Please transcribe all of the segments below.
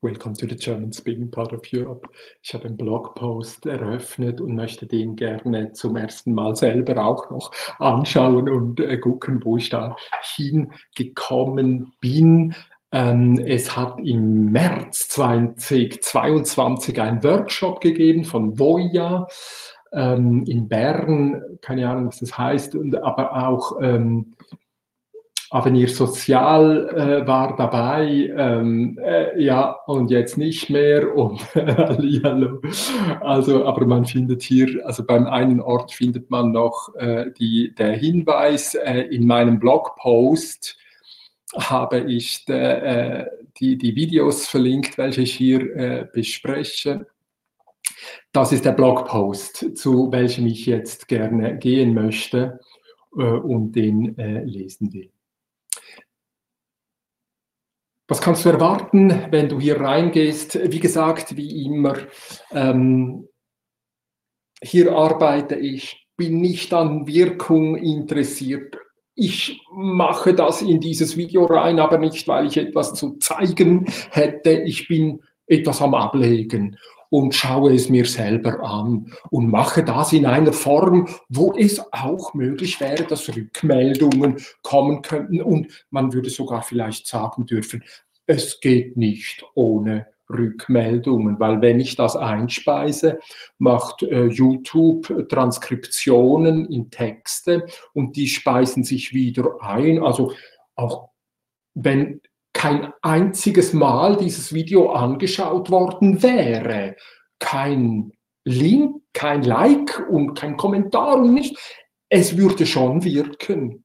Welcome to the German Speaking Part of Europe. Ich habe einen Blogpost eröffnet und möchte den gerne zum ersten Mal selber auch noch anschauen und äh, gucken, wo ich da hingekommen bin. Ähm, es hat im März 2022 einen Workshop gegeben von Voya ähm, in Bern, keine Ahnung, was das heißt, aber auch ähm, Avenir Sozial äh, war dabei, ähm, äh, ja, und jetzt nicht mehr. Und hallo. Also, aber man findet hier, also beim einen Ort findet man noch äh, die, der Hinweis, äh, in meinem Blogpost habe ich de, äh, die, die Videos verlinkt, welche ich hier äh, bespreche. Das ist der Blogpost, zu welchem ich jetzt gerne gehen möchte und den lesen will. Was kannst du erwarten, wenn du hier reingehst? Wie gesagt, wie immer, ähm, hier arbeite ich, bin nicht an Wirkung interessiert. Ich mache das in dieses Video rein, aber nicht, weil ich etwas zu zeigen hätte. Ich bin etwas am Ablegen und schaue es mir selber an und mache das in einer Form, wo es auch möglich wäre, dass Rückmeldungen kommen könnten und man würde sogar vielleicht sagen dürfen, es geht nicht ohne Rückmeldungen, weil wenn ich das einspeise, macht äh, YouTube Transkriptionen in Texte und die speisen sich wieder ein. Also auch wenn kein einziges Mal dieses Video angeschaut worden wäre, kein Link, kein Like und kein Kommentar und nicht, es würde schon wirken.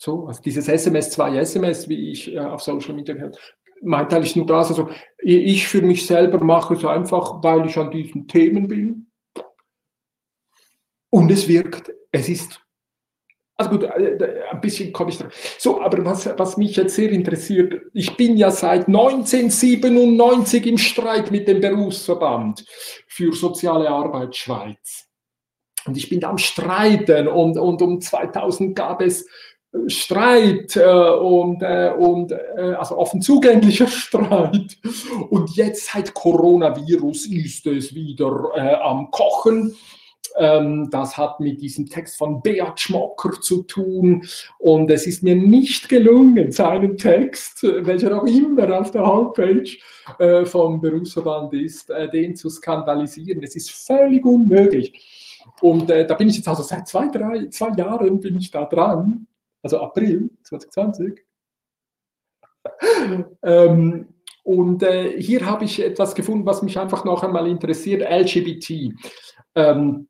So, also dieses SMS, zwei SMS, wie ich äh, auf Social Media gehört, meint eigentlich nur das, also ich für mich selber mache es einfach, weil ich an diesen Themen bin. Und es wirkt, es ist also gut, äh, ein bisschen komme ich drauf. So, aber was, was mich jetzt sehr interessiert, ich bin ja seit 1997 im Streit mit dem Berufsverband für soziale Arbeit Schweiz. Und ich bin da am Streiten und, und um 2000 gab es äh, Streit äh, und, äh, und äh, also offen zugänglicher Streit. Und jetzt seit Coronavirus ist es wieder äh, am Kochen. Ähm, das hat mit diesem Text von Beat Schmocker zu tun. Und es ist mir nicht gelungen, seinen Text, welcher auch immer auf der Homepage äh, vom Berufsverband ist, äh, den zu skandalisieren. Es ist völlig unmöglich. Und äh, da bin ich jetzt also seit zwei, drei, zwei Jahren bin ich da dran, also April 2020. ähm, und äh, hier habe ich etwas gefunden, was mich einfach noch einmal interessiert, LGBT. Ähm,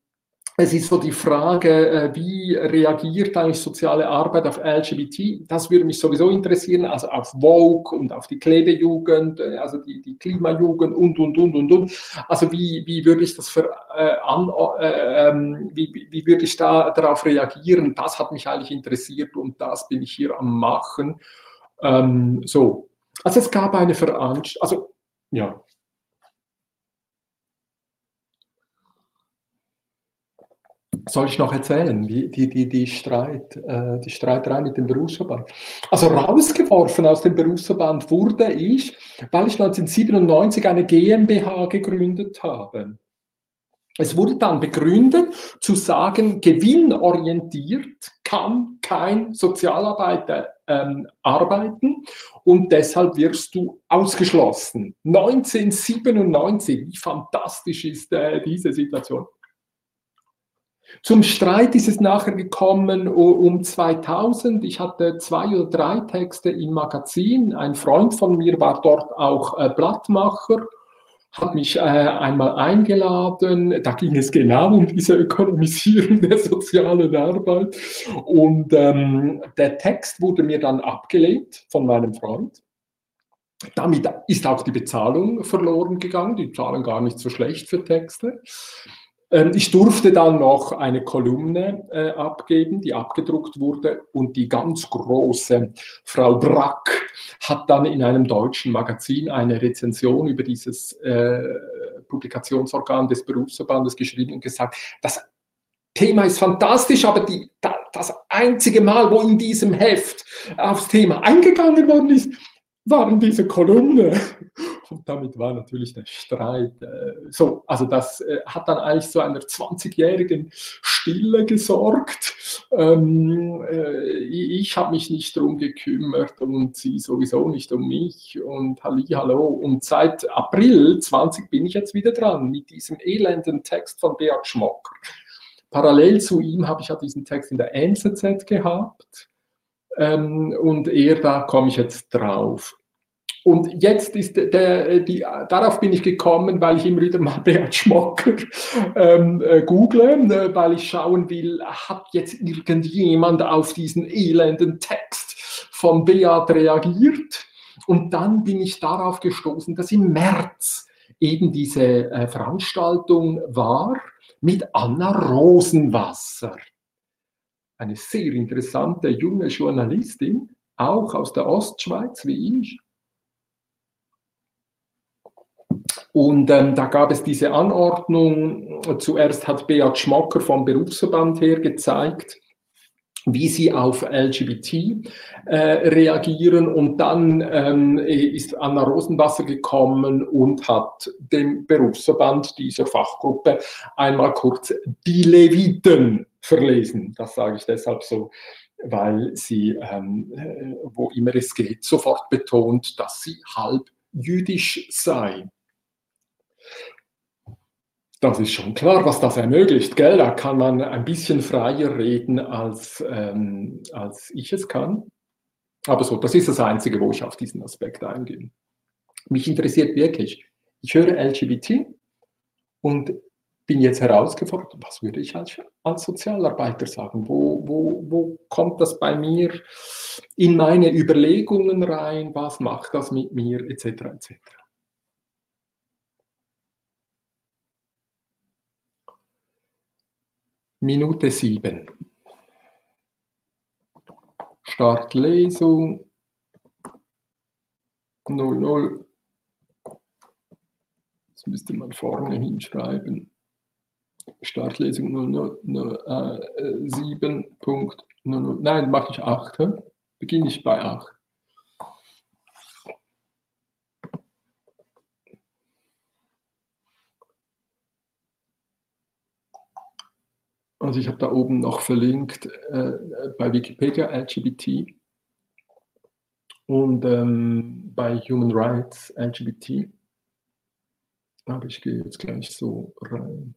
es ist so die Frage, äh, wie reagiert eigentlich soziale Arbeit auf LGBT? Das würde mich sowieso interessieren, also auf Vogue und auf die Klebejugend, äh, also die, die Klimajugend und, und, und, und, und. Also wie, wie würde ich das für, äh, an, äh, ähm, wie, wie würde ich da darauf reagieren? Das hat mich eigentlich interessiert und das bin ich hier am machen. Ähm, so, also es gab eine Veranstaltung, also ja, soll ich noch erzählen, die, die, die, die, Streit, äh, die Streiterei mit dem Berufsverband. Also rausgeworfen aus dem Berufsverband wurde ich, weil ich 1997 eine GmbH gegründet habe. Es wurde dann begründet, zu sagen, gewinnorientiert kann kein Sozialarbeiter ähm, arbeiten und deshalb wirst du ausgeschlossen. 1997, wie fantastisch ist äh, diese Situation. Zum Streit ist es nachher gekommen um 2000. Ich hatte zwei oder drei Texte im Magazin. Ein Freund von mir war dort auch äh, Blattmacher, hat mich äh, einmal eingeladen. Da ging es genau um diese Ökonomisierung der sozialen Arbeit. Und ähm, der Text wurde mir dann abgelehnt von meinem Freund. Damit ist auch die Bezahlung verloren gegangen. Die zahlen gar nicht so schlecht für Texte. Ähm, ich durfte dann noch eine Kolumne äh, abgeben, die abgedruckt wurde und die ganz große Frau Brack hat dann in einem deutschen Magazin eine Rezension über dieses äh, Publikationsorgan des Berufsverbandes geschrieben und gesagt, das Thema ist fantastisch, aber die, das einzige Mal, wo in diesem Heft aufs Thema eingegangen worden ist, waren diese Kolumne. Und damit war natürlich der Streit äh, so. Also das äh, hat dann eigentlich zu einer 20-jährigen Stille gesorgt. Ähm, äh, ich habe mich nicht darum gekümmert und sie sowieso nicht um mich. Und halli, hallo. Und seit April 20 bin ich jetzt wieder dran mit diesem elenden Text von Beat Schmocker. Parallel zu ihm habe ich ja diesen Text in der NZZ gehabt. Ähm, und er, da komme ich jetzt drauf. Und jetzt ist der, die, darauf bin ich gekommen, weil ich immer wieder mal Beat Schmocker ähm, äh, google, äh, weil ich schauen will, hat jetzt irgendjemand auf diesen elenden Text von Beat reagiert? Und dann bin ich darauf gestoßen, dass im März eben diese äh, Veranstaltung war mit Anna Rosenwasser. Eine sehr interessante junge Journalistin, auch aus der Ostschweiz wie ich. Und ähm, da gab es diese Anordnung. Zuerst hat Beat Schmocker vom Berufsverband her gezeigt, wie sie auf LGBT äh, reagieren. Und dann ähm, ist Anna Rosenwasser gekommen und hat dem Berufsverband dieser Fachgruppe einmal kurz die Leviten verlesen. Das sage ich deshalb so, weil sie, ähm, äh, wo immer es geht, sofort betont, dass sie halb jüdisch sei. Das ist schon klar, was das ermöglicht, gell? Da kann man ein bisschen freier reden, als, ähm, als ich es kann. Aber so, das ist das Einzige, wo ich auf diesen Aspekt eingehe. Mich interessiert wirklich, ich höre LGBT und bin jetzt herausgefordert, was würde ich als, als Sozialarbeiter sagen? Wo, wo, wo kommt das bei mir in meine Überlegungen rein? Was macht das mit mir, etc. etc. Minute sieben. Startlesung 00. Das müsste man vorne hinschreiben. Startlesung 007.00. Nein, mache ich 8. Beginne ich bei 8. Also ich habe da oben noch verlinkt äh, bei Wikipedia LGBT und ähm, bei Human Rights LGBT. Aber ich gehe jetzt gleich so rein.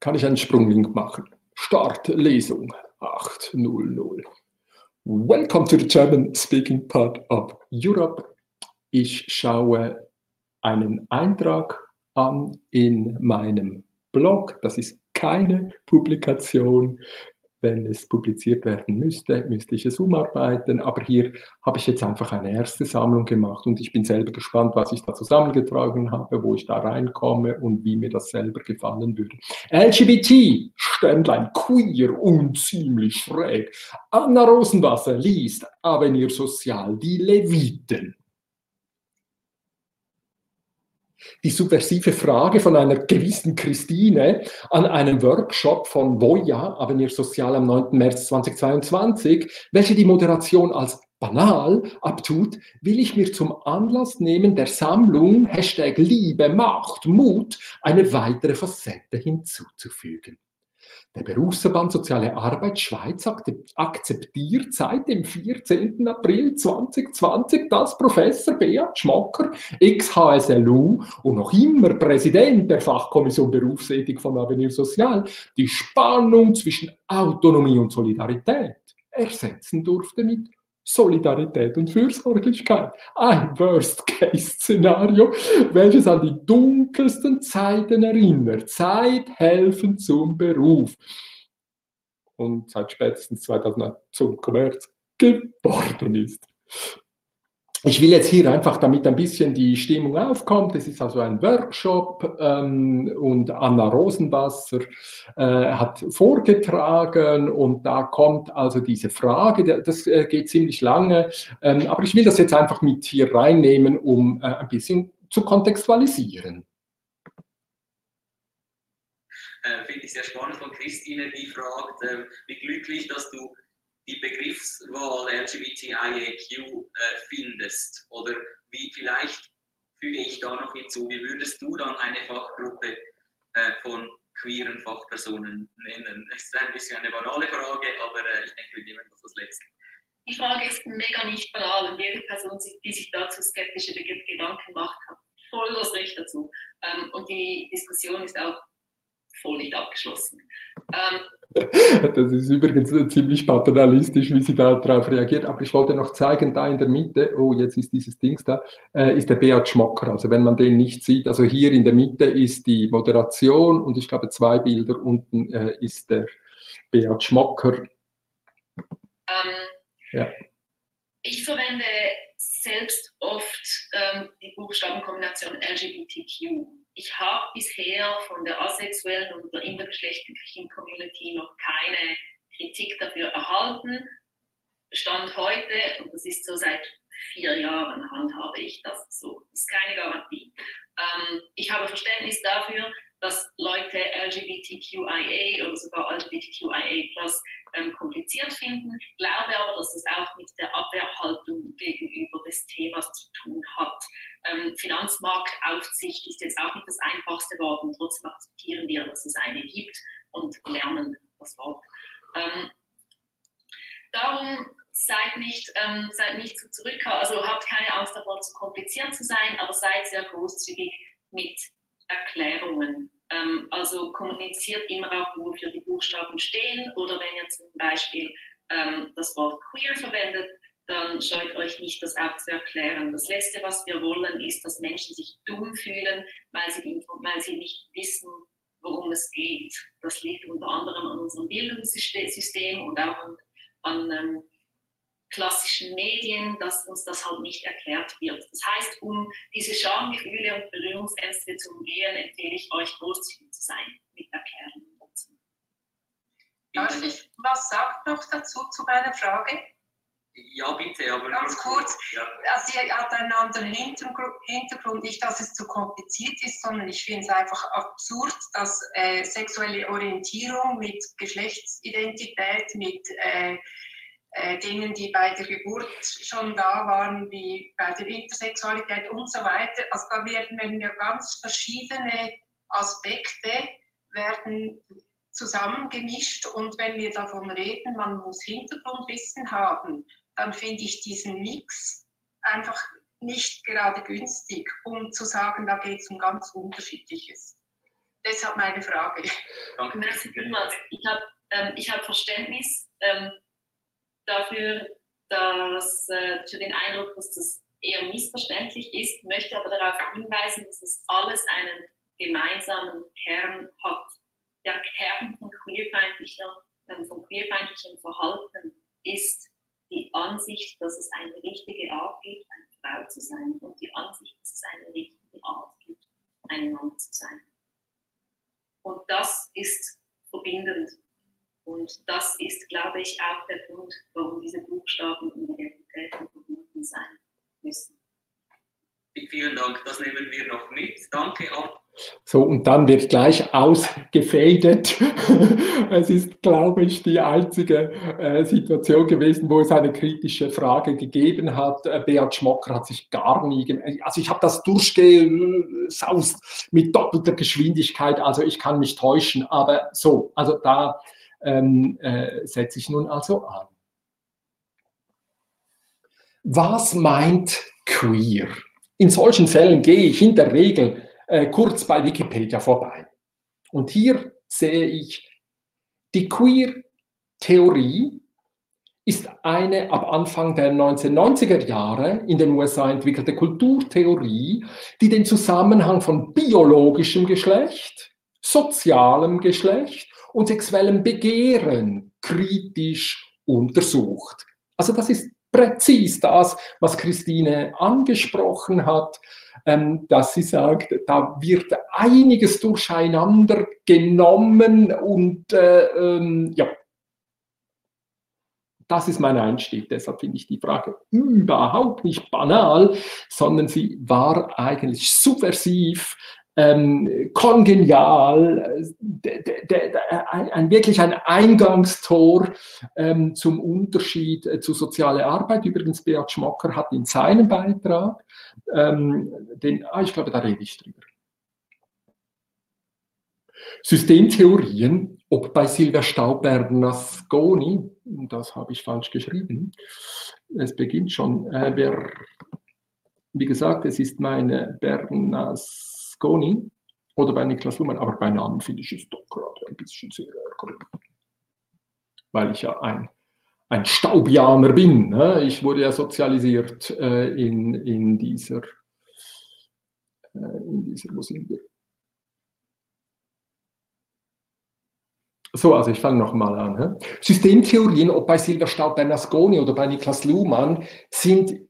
Kann ich einen Sprunglink machen? Start Lesung 800. Welcome to the German speaking part of Europe. Ich schaue einen Eintrag an in meinem Blog. Das ist keine Publikation. Wenn es publiziert werden müsste, müsste ich es umarbeiten. Aber hier habe ich jetzt einfach eine erste Sammlung gemacht und ich bin selber gespannt, was ich da zusammengetragen habe, wo ich da reinkomme und wie mir das selber gefallen würde. LGBT, Ständlein, queer und ziemlich schräg. Anna Rosenwasser liest Avenir Sozial, die Leviten. Die subversive Frage von einer gewissen Christine an einem Workshop von Voya, Avenir Sozial am 9. März 2022, welche die Moderation als banal abtut, will ich mir zum Anlass nehmen, der Sammlung Hashtag Liebe, Macht, Mut eine weitere Facette hinzuzufügen. Der Berufsverband Soziale Arbeit Schweiz akzeptiert seit dem 14. April 2020, dass Professor Beat Schmocker, ex-HSLU und noch immer Präsident der Fachkommission Berufsethik von Avenir Sozial, die Spannung zwischen Autonomie und Solidarität ersetzen durfte mit Solidarität und Fürsorglichkeit. Ein Worst-Case-Szenario, welches an die dunkelsten Zeiten erinnert. Zeit helfen zum Beruf. Und seit spätestens 2000 zum Kommerz geworden ist. Ich will jetzt hier einfach, damit ein bisschen die Stimmung aufkommt, es ist also ein Workshop ähm, und Anna Rosenwasser äh, hat vorgetragen. Und da kommt also diese Frage, das äh, geht ziemlich lange, ähm, aber ich will das jetzt einfach mit hier reinnehmen, um äh, ein bisschen zu kontextualisieren. Äh, Finde ich sehr spannend von Christine, die fragt, ähm, wie glücklich, dass du die Begriffswahl LGBTIAQ äh, findest? Oder wie vielleicht füge ich da noch hinzu, wie würdest du dann eine Fachgruppe äh, von queeren Fachpersonen nennen? Das ist ein bisschen eine banale Frage, aber äh, ich denke, wir nehmen das als letztes. Die Frage ist mega nicht banal und jede Person, die sich dazu skeptische Gedanken macht, hat voll das Recht dazu. Ähm, und die Diskussion ist auch voll nicht abgeschlossen. Ähm, das ist übrigens ziemlich paternalistisch, wie sie darauf reagiert. Aber ich wollte noch zeigen, da in der Mitte, oh, jetzt ist dieses Dings da, äh, ist der Beat Schmocker. Also wenn man den nicht sieht, also hier in der Mitte ist die Moderation und ich glaube zwei Bilder unten äh, ist der Beat Schmocker. Ähm, ja. Ich verwende selbst oft ähm, die Buchstabenkombination LGBTQ. Ich habe bisher von der asexuellen und der intergeschlechtlichen Community noch keine Kritik dafür erhalten. Stand heute, und das ist so seit vier Jahren, handhabe ich das so. Das ist keine Garantie. Ähm, ich habe Verständnis dafür, dass Leute LGBTQIA oder sogar LGBTQIA ähm, kompliziert finden, glaube aber, dass es auch mit der Abwehrhaltung gegenüber des Themas zu tun hat. Ähm, Finanzmarktaufsicht ist jetzt auch nicht das einfachste Wort und trotzdem akzeptieren wir, dass es eine gibt und lernen das Wort. Ähm, darum seid nicht, ähm, seid nicht zu zurück, also habt keine Angst davor, zu kompliziert zu sein, aber seid sehr großzügig mit Erklärungen. Ähm, also kommuniziert immer auch, wofür die Buchstaben stehen oder wenn ihr zum Beispiel ähm, das Wort queer verwendet, dann scheut euch nicht, das auch zu erklären. Das Letzte, was wir wollen, ist, dass Menschen sich dumm fühlen, weil sie, weil sie nicht wissen, worum es geht. Das liegt unter anderem an unserem Bildungssystem und auch an, an ähm, klassischen Medien, dass uns das halt nicht erklärt wird. Das heißt, um diese Schamgefühle und Berührungsängste zu umgehen, empfehle ich euch, großzügig zu sein mit Erklärungen dazu. Darf ich was sagen noch dazu zu meiner Frage? Ja, bitte, aber ganz kurz. Ja. Also, sie hat einen anderen Hintergrund, nicht, dass es zu kompliziert ist, sondern ich finde es einfach absurd, dass äh, sexuelle Orientierung mit Geschlechtsidentität, mit äh, äh, Dingen, die bei der Geburt schon da waren, wie bei der Intersexualität und so weiter. Also da werden ja ganz verschiedene Aspekte werden zusammengemischt und wenn wir davon reden, man muss Hintergrundwissen haben, dann finde ich diesen Mix einfach nicht gerade günstig, um zu sagen, da geht es um ganz Unterschiedliches. Deshalb meine Frage. Danke. Merci vielmals. Ich habe ähm, hab Verständnis. Ähm, dafür, dass äh, für den Eindruck, dass das eher missverständlich ist, möchte aber darauf hinweisen, dass es alles einen gemeinsamen Kern hat. Der Kern von queerfeindlichem, äh, von queerfeindlichem Verhalten ist die Ansicht, dass es eine richtige Art gibt, eine Frau zu sein und die Ansicht, dass es eine richtige Art gibt, ein Mann zu sein. Und das ist verbindend und das ist, glaube ich, auch der Grund, warum diese Buchstaben und Identitäten verbunden sein müssen. Vielen Dank, das nehmen wir noch mit. Danke auch. So, und dann wird gleich ausgefadet. es ist, glaube ich, die einzige äh, Situation gewesen, wo es eine kritische Frage gegeben hat. Äh, Beat Schmocker hat sich gar nie, also ich habe das durchgesaust mit doppelter Geschwindigkeit, also ich kann mich täuschen, aber so, also da ähm, äh, setze ich nun also an. Was meint queer? In solchen Fällen gehe ich in der Regel äh, kurz bei Wikipedia vorbei. Und hier sehe ich, die Queer-Theorie ist eine ab Anfang der 1990er Jahre in den USA entwickelte Kulturtheorie, die den Zusammenhang von biologischem Geschlecht, sozialem Geschlecht und sexuellem Begehren kritisch untersucht. Also das ist präzis das, was Christine angesprochen hat, ähm, dass sie sagt, da wird einiges durcheinander genommen und äh, ähm, ja, das ist mein Einstieg. Deshalb finde ich die Frage überhaupt nicht banal, sondern sie war eigentlich subversiv ähm, kongenial, de, ein, wirklich ein Eingangstor ähm, zum Unterschied äh, zu sozialer Arbeit. Übrigens, Beat Schmocker hat in seinem Beitrag, ähm, den, ah, ich glaube, da rede ich drüber. Systemtheorien, ob bei Silvia Stauber-Nasconi, das habe ich falsch geschrieben, es beginnt schon, äh, wer, wie gesagt, es ist meine Bernasconi oder bei Niklas Luhmann, aber bei Namen finde ich es doch gerade ein bisschen sehr ärgerlich, weil ich ja ein, ein Staubianer bin. Ne? Ich wurde ja sozialisiert äh, in, in dieser, äh, in dieser, wo sind wir? So, also ich fange nochmal an. He? Systemtheorien, ob bei Silvia Staub Bernasconi oder bei Niklas Luhmann, sind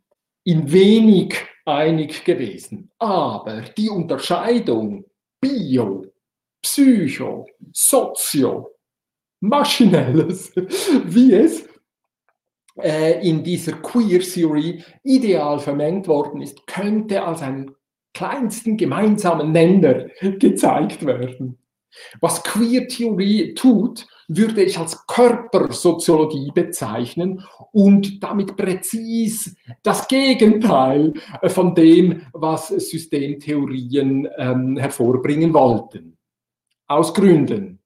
in wenig einig gewesen. Aber die Unterscheidung Bio, Psycho, Sozio, Maschinelles, wie es äh, in dieser Queer Theory ideal vermengt worden ist, könnte als einen kleinsten gemeinsamen Nenner gezeigt werden. Was Queer-Theorie tut, würde ich als Körpersoziologie bezeichnen und damit präzis das Gegenteil äh, von dem, was Systemtheorien ähm, hervorbringen wollten. Aus Gründen.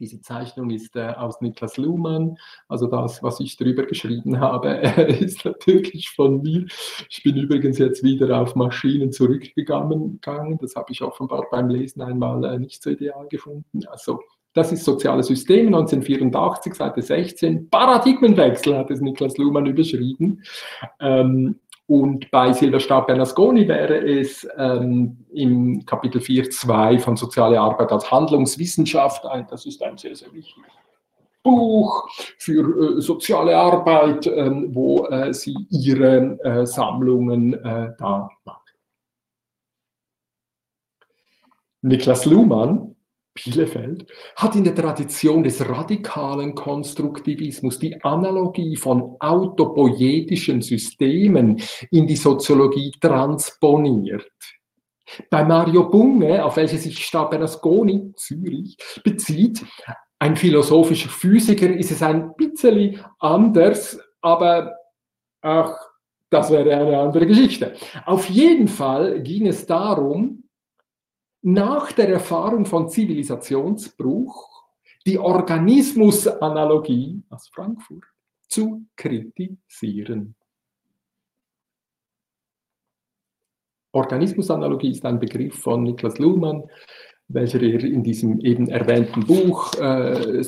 Diese Zeichnung ist äh, aus Niklas Luhmann. Also das, was ich drüber geschrieben habe, ist natürlich von mir. Ich bin übrigens jetzt wieder auf Maschinen zurückgegangen. Das habe ich offenbar beim Lesen einmal äh, nicht so ideal gefunden. Also das ist Soziale Systeme 1984, Seite 16. Paradigmenwechsel hat es Niklas Luhmann überschrieben. Ähm, und bei Silverstab Bernasconi wäre es ähm, im Kapitel 4.2 von Soziale Arbeit als Handlungswissenschaft, ein, das ist ein sehr, sehr wichtiges Buch für äh, soziale Arbeit, äh, wo äh, sie ihre äh, Sammlungen äh, da macht. Niklas Luhmann Bielefeld, hat in der Tradition des radikalen Konstruktivismus die Analogie von autopoietischen Systemen in die Soziologie transponiert. Bei Mario Bunge, auf welche sich Stabenasconi, Zürich, bezieht, ein philosophischer Physiker, ist es ein bisschen anders, aber ach, das wäre eine andere Geschichte. Auf jeden Fall ging es darum, nach der Erfahrung von Zivilisationsbruch die Organismusanalogie aus Frankfurt zu kritisieren. Organismusanalogie ist ein Begriff von Niklas Luhmann, welcher er in diesem eben erwähnten Buch äh,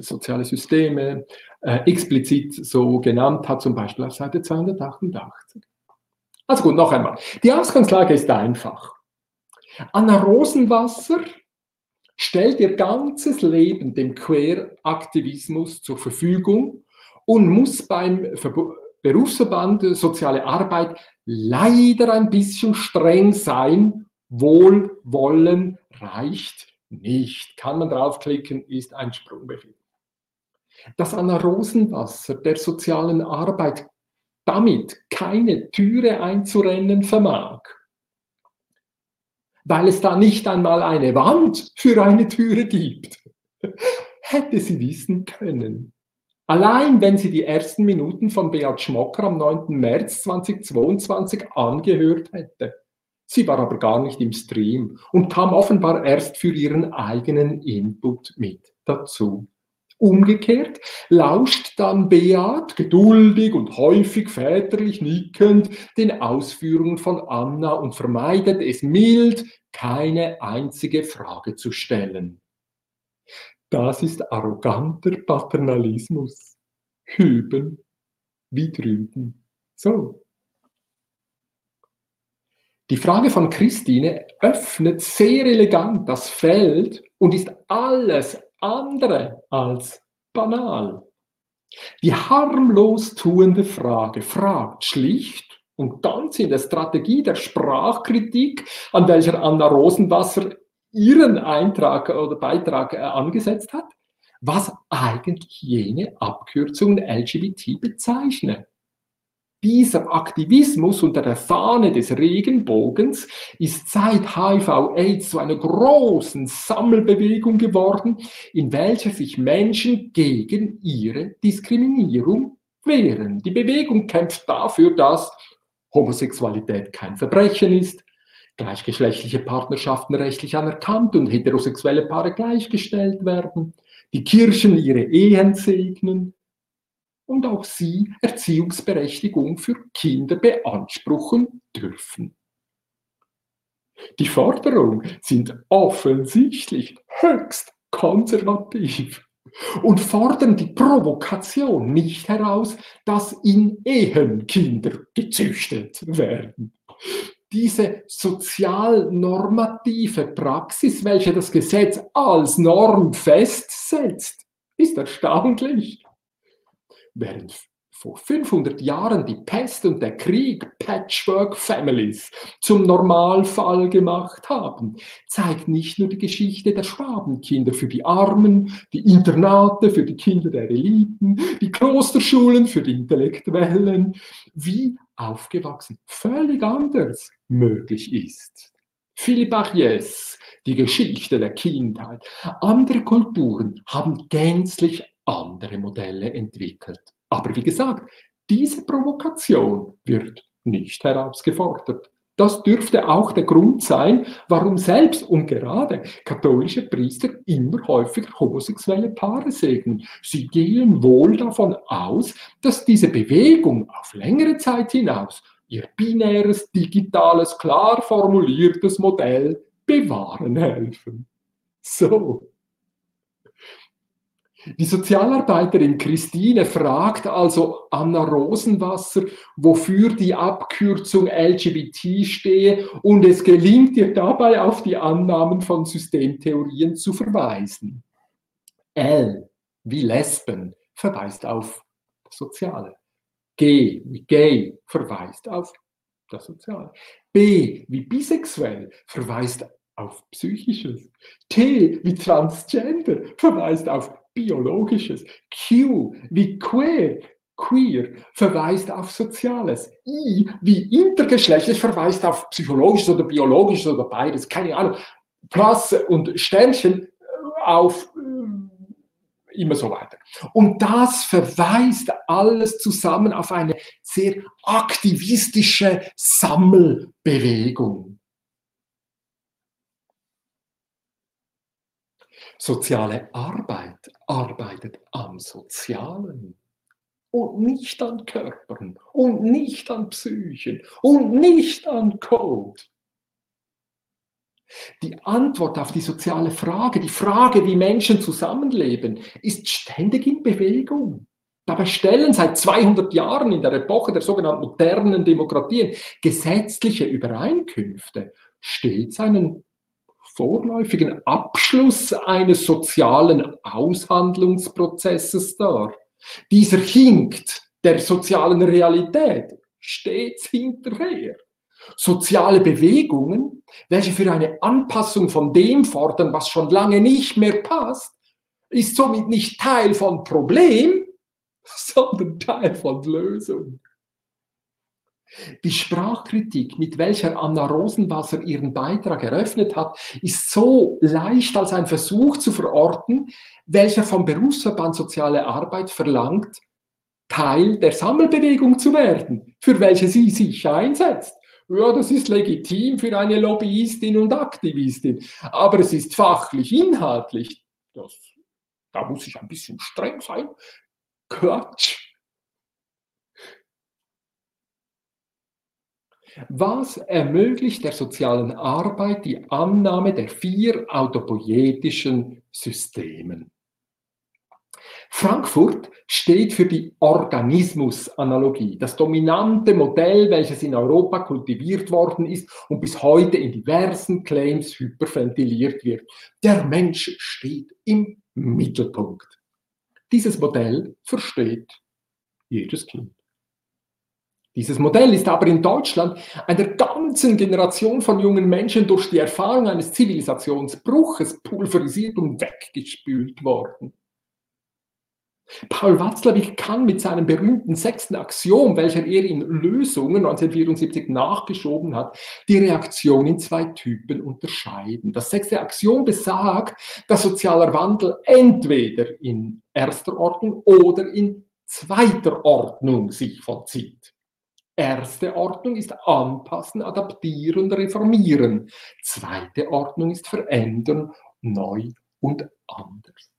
Soziale Systeme äh, explizit so genannt hat, zum Beispiel auf Seite 288. Also gut, noch einmal. Die Ausgangslage ist einfach. Anna Rosenwasser stellt ihr ganzes Leben dem Queer-Aktivismus zur Verfügung und muss beim Berufsverband Soziale Arbeit leider ein bisschen streng sein. Wohlwollen reicht nicht. Kann man draufklicken, ist ein Sprungbefehl. Dass Anna Rosenwasser der sozialen Arbeit damit keine Türe einzurennen vermag, weil es da nicht einmal eine Wand für eine Türe gibt. Hätte sie wissen können. Allein wenn sie die ersten Minuten von Beat Schmocker am 9. März 2022 angehört hätte. Sie war aber gar nicht im Stream und kam offenbar erst für ihren eigenen Input mit dazu. Umgekehrt lauscht dann Beat geduldig und häufig väterlich nickend den Ausführungen von Anna und vermeidet es mild, keine einzige Frage zu stellen. Das ist arroganter Paternalismus. Hüben wie drüben. So. Die Frage von Christine öffnet sehr elegant das Feld und ist alles andere als banal. Die harmlos tuende Frage fragt schlicht und ganz in der Strategie der Sprachkritik, an welcher Anna Rosenwasser ihren Eintrag oder Beitrag äh, angesetzt hat, was eigentlich jene Abkürzungen LGBT bezeichnet. Dieser Aktivismus unter der Fahne des Regenbogens ist seit HIV-AIDS zu einer großen Sammelbewegung geworden, in welcher sich Menschen gegen ihre Diskriminierung wehren. Die Bewegung kämpft dafür, dass Homosexualität kein Verbrechen ist, gleichgeschlechtliche Partnerschaften rechtlich anerkannt und heterosexuelle Paare gleichgestellt werden, die Kirchen ihre Ehen segnen und auch sie Erziehungsberechtigung für Kinder beanspruchen dürfen. Die Forderungen sind offensichtlich höchst konservativ und fordern die Provokation nicht heraus, dass in Ehen Kinder gezüchtet werden diese sozialnormative Praxis, welche das Gesetz als Norm festsetzt, ist erstaunlich. Während vor 500 Jahren die Pest und der Krieg Patchwork Families zum Normalfall gemacht haben, zeigt nicht nur die Geschichte der Schwabenkinder für die Armen, die Internate für die Kinder der Eliten, die Klosterschulen für die Intellektuellen, wie aufgewachsen völlig anders möglich ist. Philippe Ariès, die Geschichte der Kindheit. Andere Kulturen haben gänzlich andere Modelle entwickelt. Aber wie gesagt, diese Provokation wird nicht herausgefordert. Das dürfte auch der Grund sein, warum selbst und gerade katholische Priester immer häufiger homosexuelle Paare segnen. Sie gehen wohl davon aus, dass diese Bewegung auf längere Zeit hinaus ihr binäres, digitales, klar formuliertes Modell bewahren helfen. So. Die Sozialarbeiterin Christine fragt also Anna Rosenwasser, wofür die Abkürzung LGBT stehe und es gelingt ihr dabei auf die Annahmen von Systemtheorien zu verweisen. L wie Lesben verweist auf das Soziale. G wie gay verweist auf das Soziale. B wie bisexuell verweist auf psychisches. T wie transgender verweist auf biologisches. Q wie queer, queer verweist auf soziales. I wie intergeschlechtlich verweist auf psychologisches oder biologisches oder beides, keine Ahnung. Plus und Sternchen auf äh, immer so weiter. Und das verweist alles zusammen auf eine sehr aktivistische Sammelbewegung. Soziale Arbeit arbeitet am Sozialen und nicht an Körpern und nicht an Psychen und nicht an Code. Die Antwort auf die soziale Frage, die Frage, wie Menschen zusammenleben, ist ständig in Bewegung. Dabei stellen seit 200 Jahren in der Epoche der sogenannten modernen Demokratien gesetzliche Übereinkünfte stets einen vorläufigen Abschluss eines sozialen Aushandlungsprozesses dar. Dieser hinkt der sozialen Realität stets hinterher. Soziale Bewegungen, welche für eine Anpassung von dem fordern, was schon lange nicht mehr passt, ist somit nicht Teil von Problem, sondern Teil von Lösung. Die Sprachkritik, mit welcher Anna Rosenwasser ihren Beitrag eröffnet hat, ist so leicht als ein Versuch zu verorten, welcher vom Berufsverband Soziale Arbeit verlangt, Teil der Sammelbewegung zu werden, für welche sie sich einsetzt. Ja, das ist legitim für eine Lobbyistin und Aktivistin, aber es ist fachlich, inhaltlich, das, da muss ich ein bisschen streng sein, Quatsch. Was ermöglicht der sozialen Arbeit die Annahme der vier autopoietischen Systemen? Frankfurt steht für die Organismusanalogie, das dominante Modell, welches in Europa kultiviert worden ist und bis heute in diversen Claims hyperventiliert wird. Der Mensch steht im Mittelpunkt. Dieses Modell versteht jedes Kind. Dieses Modell ist aber in Deutschland einer ganzen Generation von jungen Menschen durch die Erfahrung eines Zivilisationsbruches pulverisiert und weggespült worden. Paul Watzlawick kann mit seinem berühmten sechsten Axiom, welcher er in Lösungen 1974 nachgeschoben hat, die Reaktion in zwei Typen unterscheiden. Das sechste Axiom besagt, dass sozialer Wandel entweder in erster Ordnung oder in zweiter Ordnung sich vollzieht. Erste Ordnung ist anpassen, adaptieren, reformieren. Zweite Ordnung ist verändern, neu und anders.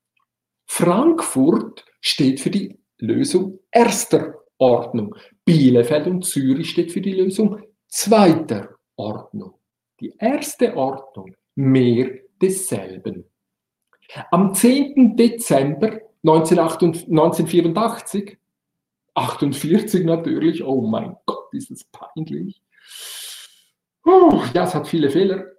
Frankfurt steht für die Lösung erster Ordnung. Bielefeld und Zürich steht für die Lösung zweiter Ordnung. Die erste Ordnung, mehr desselben. Am 10. Dezember 1984, 48 natürlich, oh mein Gott, ist das peinlich. Uh, ja, es hat viele Fehler.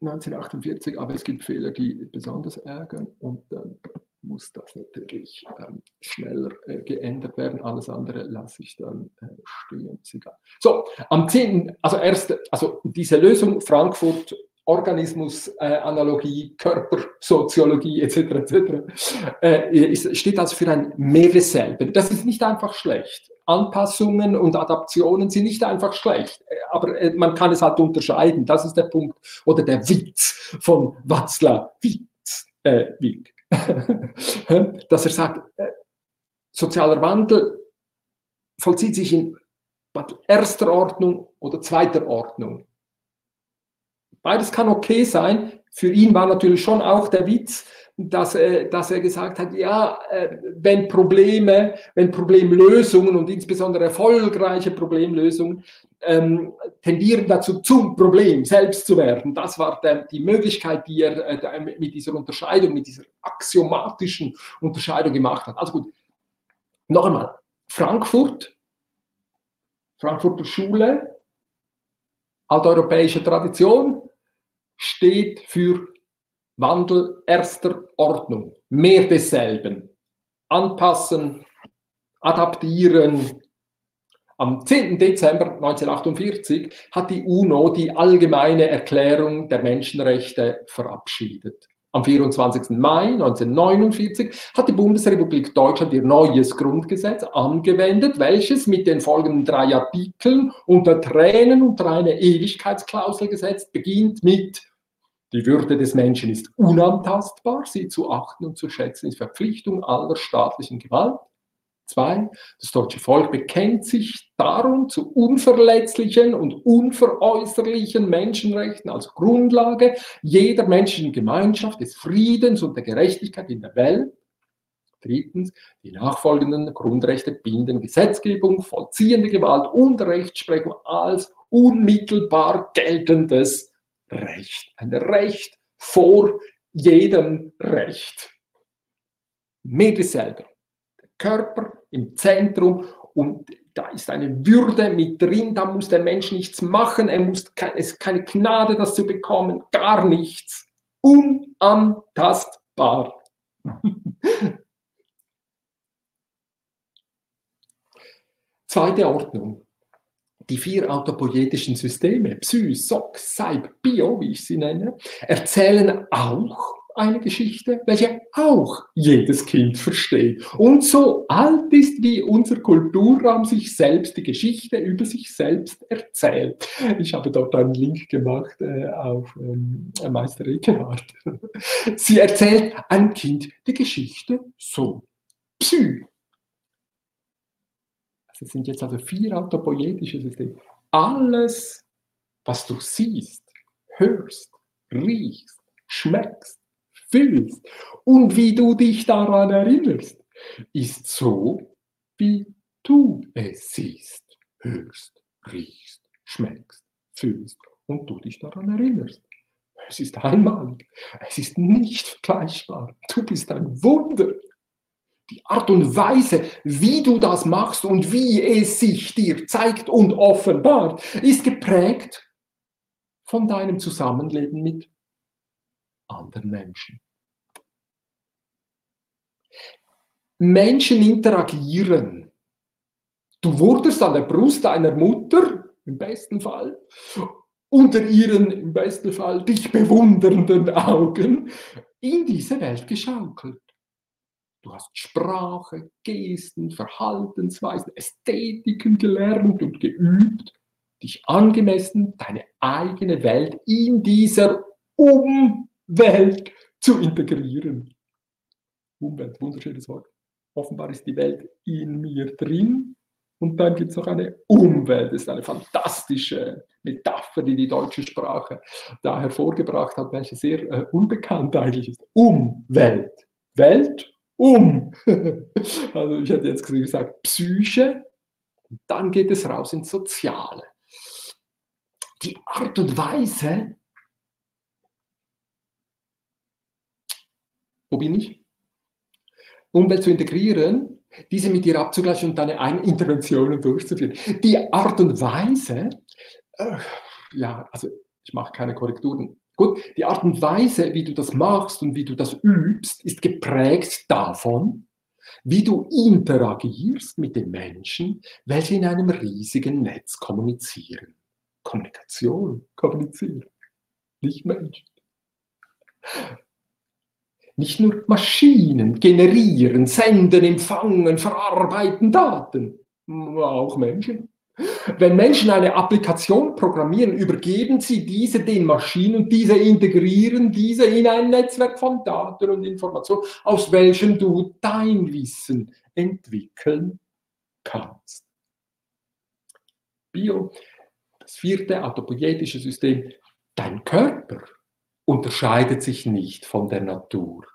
1948, aber es gibt Fehler, die besonders ärgern und dann muss das natürlich ähm, schneller äh, geändert werden. Alles andere lasse ich dann äh, stehen. So, am 10., also erste, also diese Lösung Frankfurt Organismus-Analogie, äh, Körpersoziologie etc. etc. Äh, steht also für ein mehr desselben. Das ist nicht einfach schlecht. Anpassungen und Adaptionen sind nicht einfach schlecht, äh, aber man kann es halt unterscheiden. Das ist der Punkt oder der Witz von Watzlaw Witz, äh, Wick. dass er sagt, sozialer Wandel vollzieht sich in erster Ordnung oder zweiter Ordnung. Beides kann okay sein. Für ihn war natürlich schon auch der Witz, dass, dass er gesagt hat, ja, äh, wenn Probleme, wenn Problemlösungen und insbesondere erfolgreiche Problemlösungen ähm, tendieren dazu, zum Problem selbst zu werden. Das war der, die Möglichkeit, die er äh, mit dieser Unterscheidung, mit dieser axiomatischen Unterscheidung gemacht hat. Also gut, noch einmal, Frankfurt, Frankfurter Schule, alteuropäische Tradition, steht für Wandel erster Ordnung, mehr desselben, anpassen, adaptieren. Am 10. Dezember 1948 hat die UNO die allgemeine Erklärung der Menschenrechte verabschiedet. Am 24. Mai 1949 hat die Bundesrepublik Deutschland ihr neues Grundgesetz angewendet, welches mit den folgenden drei Artikeln unter Tränen unter eine Ewigkeitsklausel gesetzt beginnt mit die Würde des Menschen ist unantastbar, sie zu achten und zu schätzen ist Verpflichtung aller staatlichen Gewalt. Zwei, das deutsche Volk bekennt sich darum zu unverletzlichen und unveräußerlichen Menschenrechten als Grundlage jeder menschlichen Gemeinschaft, des Friedens und der Gerechtigkeit in der Welt. Drittens, die nachfolgenden Grundrechte binden Gesetzgebung, vollziehende Gewalt und Rechtsprechung als unmittelbar geltendes Recht. Ein Recht vor jedem Recht. Mehr dasselbe. Körper im Zentrum und da ist eine Würde mit drin, da muss der Mensch nichts machen, er muss es ist keine Gnade, das zu bekommen, gar nichts. Unantastbar. Zweite Ordnung die vier autopoietischen Systeme, Psy, Sok, Saib, Bio, wie ich sie nenne, erzählen auch eine Geschichte, welche auch jedes Kind versteht und so alt ist, wie unser Kulturraum sich selbst die Geschichte über sich selbst erzählt. Ich habe dort einen Link gemacht äh, auf ähm, Meister Eckhardt. Sie erzählt einem Kind die Geschichte so. Psy, das sind jetzt also vier autopoietische Systeme. Alles, was du siehst, hörst, riechst, schmeckst, fühlst und wie du dich daran erinnerst, ist so, wie du es siehst, hörst, riechst, schmeckst, fühlst und du dich daran erinnerst. Es ist einmalig. Es ist nicht vergleichbar. Du bist ein Wunder die Art und Weise, wie du das machst und wie es sich dir zeigt und offenbart, ist geprägt von deinem Zusammenleben mit anderen Menschen. Menschen interagieren. Du wurdest an der Brust deiner Mutter, im besten Fall, unter ihren, im besten Fall, dich bewundernden Augen in diese Welt geschaukelt. du hast Sprache, Gesten, Verhaltensweisen, Ästhetiken gelernt und geübt, dich angemessen deine eigene Welt in dieser Umwelt zu integrieren. Umwelt, wunderschönes Wort. Offenbar ist die Welt in mir drin und dann gibt es noch eine Umwelt. Das ist eine fantastische Metapher, die die deutsche Sprache da hervorgebracht hat, welche sehr äh, unbekannt eigentlich ist. Umwelt. Welt um. also ich hätte jetzt gesagt Psyche. Und dann geht es raus ins Soziale. Die Art und Weise, wo bin ich? Umwelt zu integrieren, diese mit ihr abzugleichen und deine eigenen Interventionen durchzuführen. Die Art und Weise, äh, ja, also ich mache keine Korrekturen. Gut, die Art und Weise, wie du das machst und wie du das übst, ist geprägt davon, wie du interagierst mit den Menschen, welche in einem riesigen Netz kommunizieren. Kommunikation, kommunizieren, nicht Menschen. Nicht nur Maschinen generieren, senden, empfangen, verarbeiten Daten, auch Menschen. Wenn Menschen eine Applikation programmieren, übergeben sie diese den Maschinen diese integrieren diese in ein Netzwerk von Daten und Informationen, aus welchem du dein Wissen entwickeln kannst. Bio, das vierte autopoietische System, dein Körper unterscheidet sich nicht von der Natur.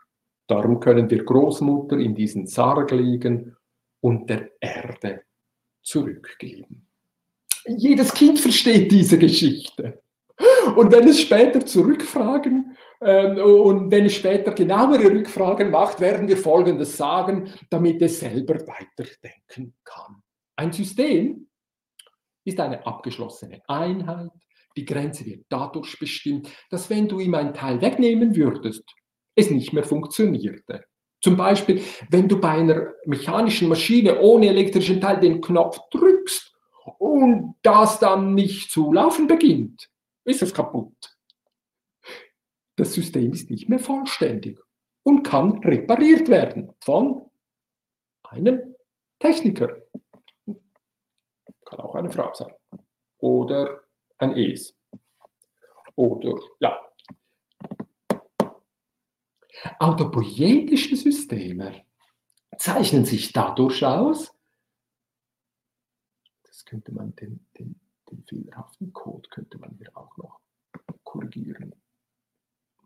Darum können wir Großmutter in diesen Sarg liegen und der Erde zurückgeben. Jedes Kind versteht diese Geschichte. Und wenn es später zurückfragen äh, und wenn es später genauere Rückfragen macht, werden wir Folgendes sagen, damit es selber weiterdenken kann. Ein System ist eine abgeschlossene Einheit, die Grenze wird dadurch bestimmt, dass wenn du ihm ein Teil wegnehmen würdest, es nicht mehr funktionierte. Zum Beispiel, wenn du bei einer mechanischen Maschine ohne elektrischen Teil den Knopf drückst und das dann nicht zu laufen beginnt, ist es kaputt. Das System ist nicht mehr vollständig und kann repariert werden von einem Techniker. Kann auch eine Frau sein. Oder ein Es. Oder ja. Autopoietische Systeme zeichnen sich dadurch aus, das könnte man den, den, den fehlerhaften Code könnte man hier auch noch korrigieren.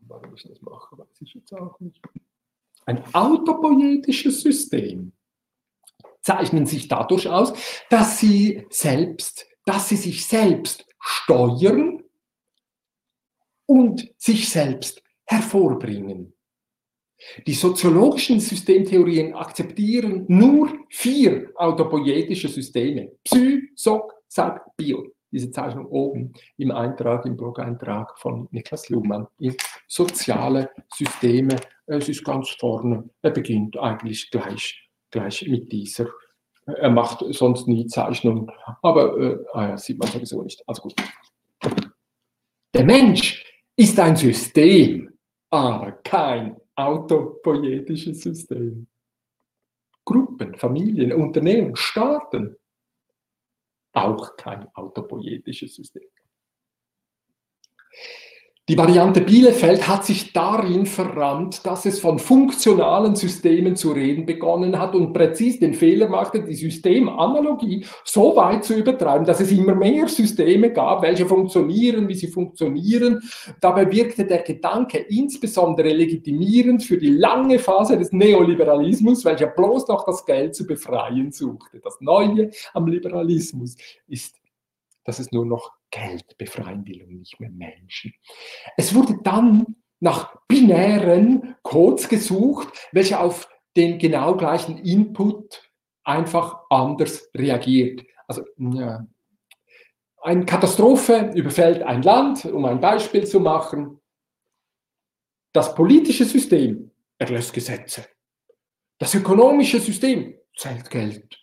Warum ich das mache, weiß ich jetzt auch nicht. Ein autopoietisches System zeichnen sich dadurch aus, dass sie selbst, dass sie sich selbst steuern und sich selbst hervorbringen. Die soziologischen Systemtheorien akzeptieren nur vier autopoietische Systeme. Psy, Soc, Sag, Bio. Diese Zeichnung oben im Eintrag, im Blog-Eintrag von Niklas Luhmann in soziale Systeme. Es ist ganz vorne, er beginnt eigentlich gleich, gleich mit dieser. Er macht sonst nie Zeichnungen, aber äh, ah ja, sieht man sowieso nicht. Also gut. Der Mensch ist ein System, aber kein autopoietisches System. Gruppen, Familien, Unternehmen, Staaten. Auch kein autopoietisches System. Die Variante Bielefeld hat sich darin verrannt, dass es von funktionalen Systemen zu reden begonnen hat und präzis den Fehler machte, die Systemanalogie so weit zu übertreiben, dass es immer mehr Systeme gab, welche funktionieren, wie sie funktionieren. Dabei wirkte der Gedanke insbesondere legitimierend für die lange Phase des Neoliberalismus, welcher bloß noch das Geld zu befreien suchte. Das Neue am Liberalismus ist, dass es nur noch Geld befreien will und nicht mehr Menschen. Es wurde dann nach binären Codes gesucht, welche auf den genau gleichen Input einfach anders reagiert. Also ja. eine Katastrophe überfällt ein Land, um ein Beispiel zu machen. Das politische System erlässt Gesetze. Das ökonomische System zählt Geld.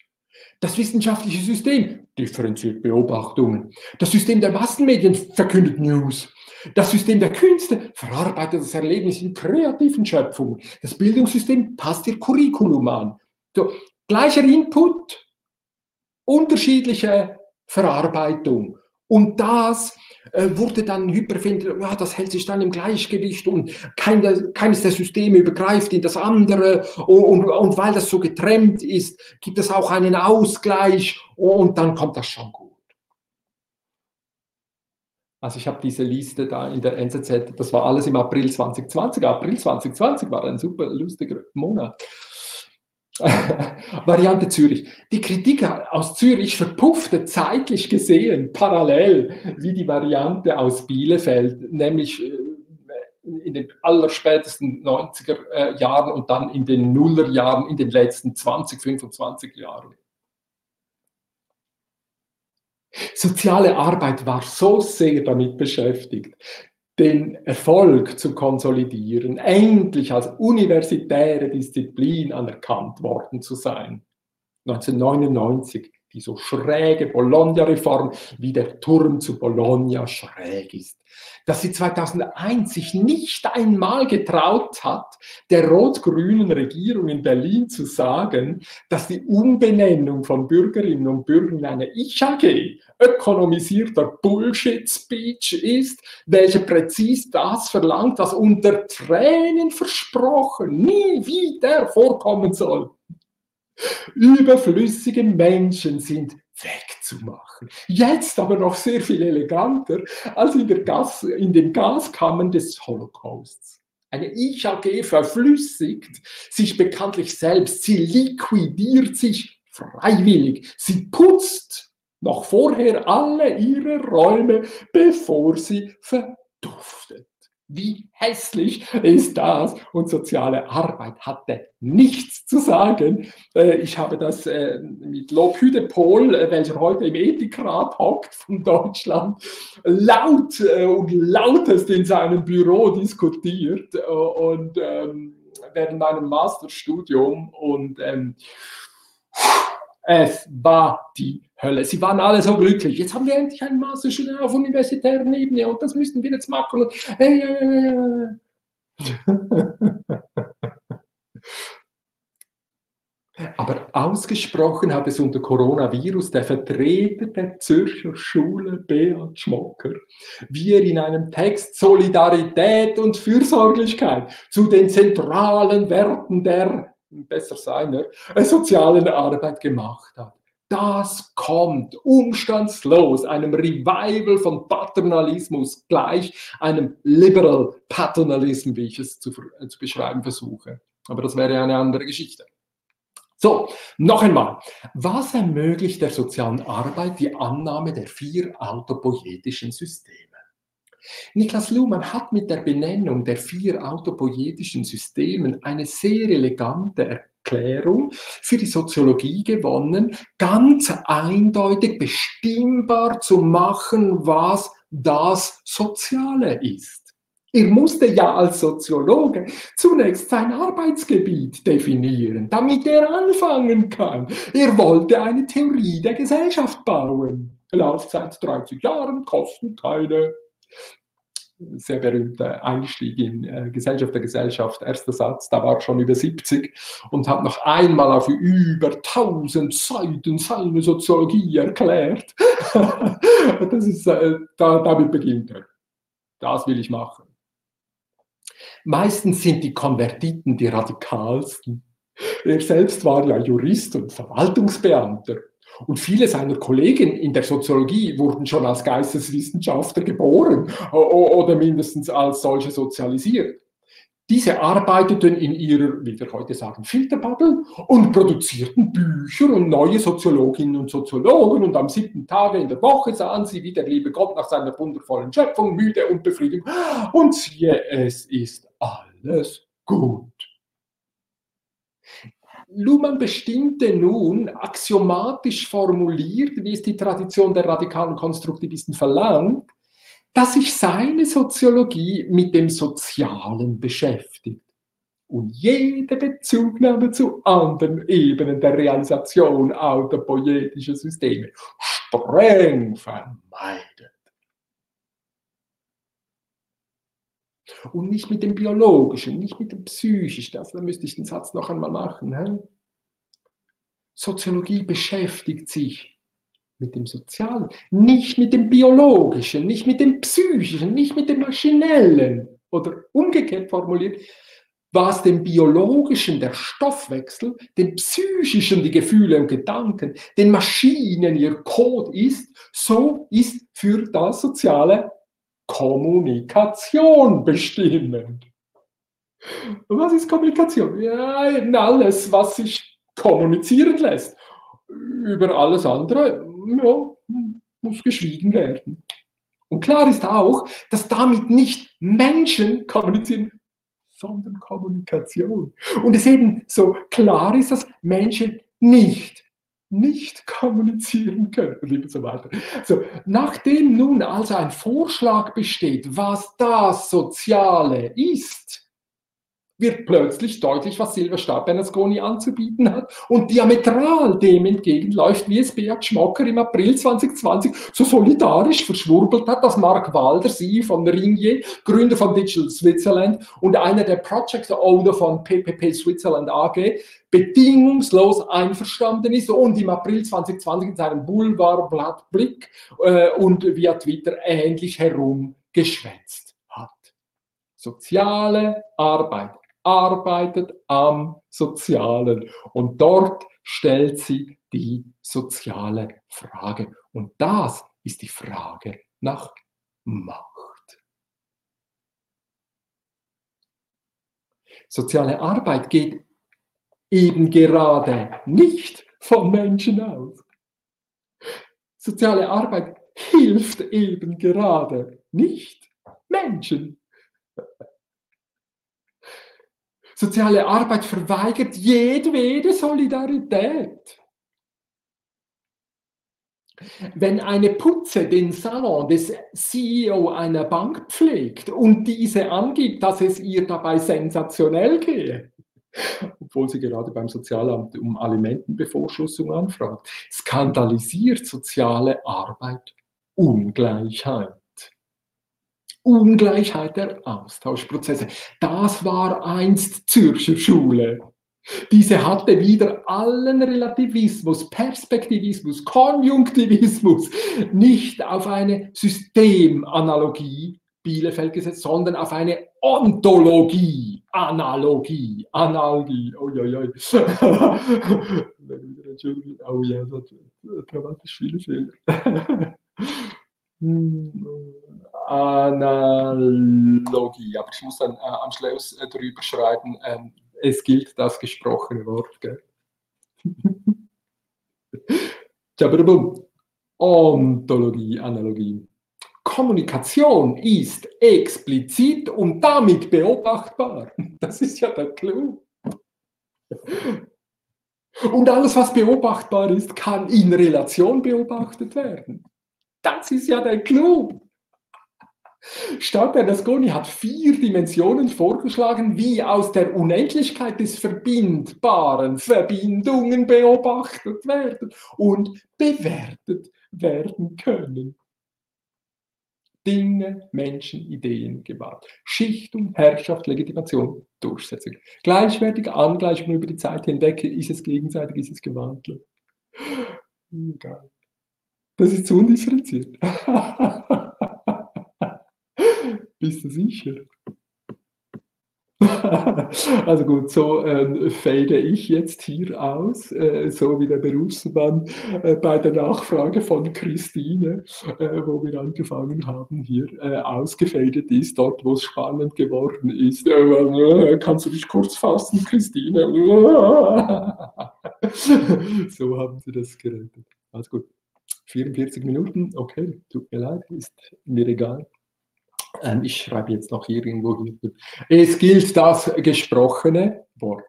Das wissenschaftliche System differenziert Beobachtungen. Das System der Massenmedien verkündet News. Das System der Künste verarbeitet das Erlebnis in kreativen Schöpfungen. Das Bildungssystem passt ihr Curriculum an. So, gleicher Input, unterschiedliche Verarbeitung. Und das wurde dann hyperfindet, ja, das hält sich dann im Gleichgewicht und kein, keines der Systeme übergreift in das andere und, und, und weil das so getrennt ist, gibt es auch einen Ausgleich und dann kommt das schon gut. Also ich habe diese Liste da in der NZZ, das war alles im April 2020. April 2020 war ein super lustiger Monat. Variante Zürich. Die Kritik aus Zürich verpuffte zeitlich gesehen parallel wie die Variante aus Bielefeld, nämlich äh, in den allerspätesten 90er äh, Jahren und dann in den Nullerjahren, in den letzten 20, 25 Jahren. Soziale Arbeit war so sehr damit beschäftigt, den Erfolg zu konsolidieren, endlich als universitäre Disziplin anerkannt worden zu sein. 1999 die so schräge Bologna-Reform, wie der Turm zu Bologna schräg ist. Dass sie 2001 sich nicht einmal getraut hat, der rot-grünen Regierung in Berlin zu sagen, dass die Umbenennung von Bürgerinnen und Bürgern in eine Ich-AG ökonomisierter Bullshit-Speech ist, welche präzis das verlangt, was unter Tränen versprochen nie wieder vorkommen soll. Überflüssige Menschen sind wegzumachen. Jetzt aber noch sehr viel eleganter als in, der Gas, in den Gaskammern des Holocausts. Eine Ich-AG verflüssigt sich bekanntlich selbst, sie liquidiert sich freiwillig, sie putzt noch vorher alle ihre Räume, bevor sie verduftet. Wie hässlich ist das? Und soziale Arbeit hatte nichts zu sagen. Äh, ich habe das äh, mit Lob Hüdepol, äh, welcher heute im Ethikrat hockt von Deutschland, laut und lautest in seinem Büro diskutiert und ähm, während meinem Masterstudium und ähm, es war die Hölle. Sie waren alle so glücklich. Jetzt haben wir endlich einen Masterstudent auf universitärer Ebene und das müssten wir jetzt machen. Aber ausgesprochen hat es unter Coronavirus der Vertreter der Zürcher Schule, Beat Schmocker, wie er in einem Text Solidarität und Fürsorglichkeit zu den zentralen Werten der besser seiner äh, sozialen Arbeit gemacht hat. Das kommt umstandslos einem Revival von Paternalismus gleich einem Liberal Paternalism, wie ich es zu, äh, zu beschreiben versuche. Aber das wäre eine andere Geschichte. So, noch einmal. Was ermöglicht der sozialen Arbeit die Annahme der vier autopoietischen Systeme? Niklas Luhmann hat mit der Benennung der vier autopoietischen Systemen eine sehr elegante Erklärung für die Soziologie gewonnen, ganz eindeutig bestimmbar zu machen, was das Soziale ist. Er musste ja als Soziologe zunächst sein Arbeitsgebiet definieren, damit er anfangen kann. Er wollte eine Theorie der Gesellschaft bauen. Laufzeit 30 Jahren, Kosten keine sehr berühmter Einstieg in äh, Gesellschaft der Gesellschaft, erster Satz, da war schon über 70 und hat noch einmal auf über 1000 Seiten seine Soziologie erklärt. das ist, äh, da, damit beginnt er. Das will ich machen. Meistens sind die Konvertiten die radikalsten. Er selbst war ja Jurist und Verwaltungsbeamter. Und viele seiner Kollegen in der Soziologie wurden schon als Geisteswissenschaftler geboren oder mindestens als solche sozialisiert. Diese arbeiteten in ihrer, wie wir heute sagen, Filterbubble und produzierten Bücher und neue Soziologinnen und Soziologen. Und am siebten Tage in der Woche sahen sie, wie der liebe Gott nach seiner wundervollen Schöpfung müde und befriedigt. Und siehe, es ist alles gut. Luhmann bestimmte nun axiomatisch formuliert, wie es die Tradition der radikalen Konstruktivisten verlangt, dass sich seine Soziologie mit dem Sozialen beschäftigt. und jede Bezugnahme zu anderen Ebenen der Realisation autopoietischer Systeme streng vermeidet. Und nicht mit dem biologischen, nicht mit dem psychischen, also da müsste ich den Satz noch einmal machen. He? Soziologie beschäftigt sich mit dem Sozialen, nicht mit dem Biologischen, nicht mit dem Psychischen, nicht mit dem Maschinellen. Oder umgekehrt formuliert, was dem Biologischen der Stoffwechsel, dem Psychischen die Gefühle und Gedanken, den Maschinen ihr Code ist, so ist für das Soziale Kommunikation bestimmend. Und was ist Kommunikation? Ja, alles, was sich kommunizieren lässt. Über alles andere ja, muss geschwiegen werden. Und klar ist auch, dass damit nicht Menschen kommunizieren, sondern Kommunikation. Und es eben so klar ist, dass Menschen nicht, nicht kommunizieren können und so weiter. So, nachdem nun also ein Vorschlag besteht, was das Soziale ist, wird plötzlich deutlich, was Silverstar Bernasconi anzubieten hat und diametral dem entgegenläuft, wie es Beat Schmocker im April 2020 so solidarisch verschwurbelt hat, dass Mark Walder, sie von Ringier, Gründer von Digital Switzerland und einer der Project Owner von PPP Switzerland AG, bedingungslos einverstanden ist und im April 2020 in seinem Boulevardblatt äh, und via Twitter ähnlich herumgeschwätzt hat. Soziale Arbeit arbeitet am Sozialen. Und dort stellt sie die soziale Frage. Und das ist die Frage nach Macht. Soziale Arbeit geht eben gerade nicht vom Menschen aus. Soziale Arbeit hilft eben gerade nicht Menschen. Soziale Arbeit verweigert jedwede Solidarität. Wenn eine Putze den Salon des CEO einer Bank pflegt und diese angibt, dass es ihr dabei sensationell gehe, obwohl sie gerade beim Sozialamt um Alimentenbevorschussung anfragt, skandalisiert soziale Arbeit Ungleichheit. Ungleichheit der Austauschprozesse. Das war einst Zürcher Schule. Diese hatte wieder allen Relativismus, Perspektivismus, Konjunktivismus nicht auf eine Systemanalogie Bielefeld gesetzt, sondern auf eine Ontologie, Analogie, Analogie. Oh, ja, ja. oh ja, das dramatisch viele Fehler. Analogie. Aber ich muss dann äh, am Schluss äh, drüber schreiben, ähm, es gilt das gesprochene Wort. Gell? Ontologie, Analogie. Kommunikation ist explizit und damit beobachtbar. Das ist ja der Clou. Und alles, was beobachtbar ist, kann in Relation beobachtet werden. Das ist ja der Clou. Stadt Bernasconi hat vier Dimensionen vorgeschlagen, wie aus der Unendlichkeit des Verbindbaren Verbindungen beobachtet werden und bewertet werden können. Dinge, Menschen, Ideen, Gewalt. Schichtung, Herrschaft, Legitimation, Durchsetzung. Gleichwertig, Angleichung über die Zeit hinweg, ist es gegenseitig, ist es gewandelt. Egal. Das ist zu undifferenziert. Bist du sicher? Also gut, so äh, fade ich jetzt hier aus, äh, so wie der Berufsmann äh, bei der Nachfrage von Christine, äh, wo wir angefangen haben, hier äh, ausgefadet ist, dort wo es spannend geworden ist. Äh, kannst du dich kurz fassen, Christine? so haben sie das geredet. Also gut, 44 Minuten, okay, tut mir leid, ist mir egal. Ähm, ich schreibe jetzt noch hier irgendwo hin. Es gilt das gesprochene Wort.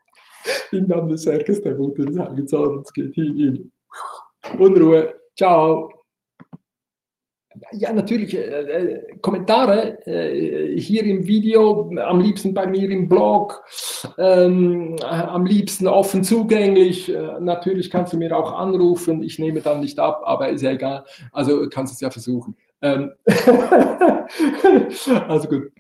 Im Namen des Werkes der Mutter des Heiligen Zorns geht hin. Unruhe. Ciao. Ja, natürlich. Äh, äh, Kommentare äh, hier im Video, am liebsten bei mir im Blog, ähm, am liebsten offen zugänglich. Äh, natürlich kannst du mir auch anrufen. Ich nehme dann nicht ab, aber ist ja egal. Also kannst du es ja versuchen. Ähm also gut.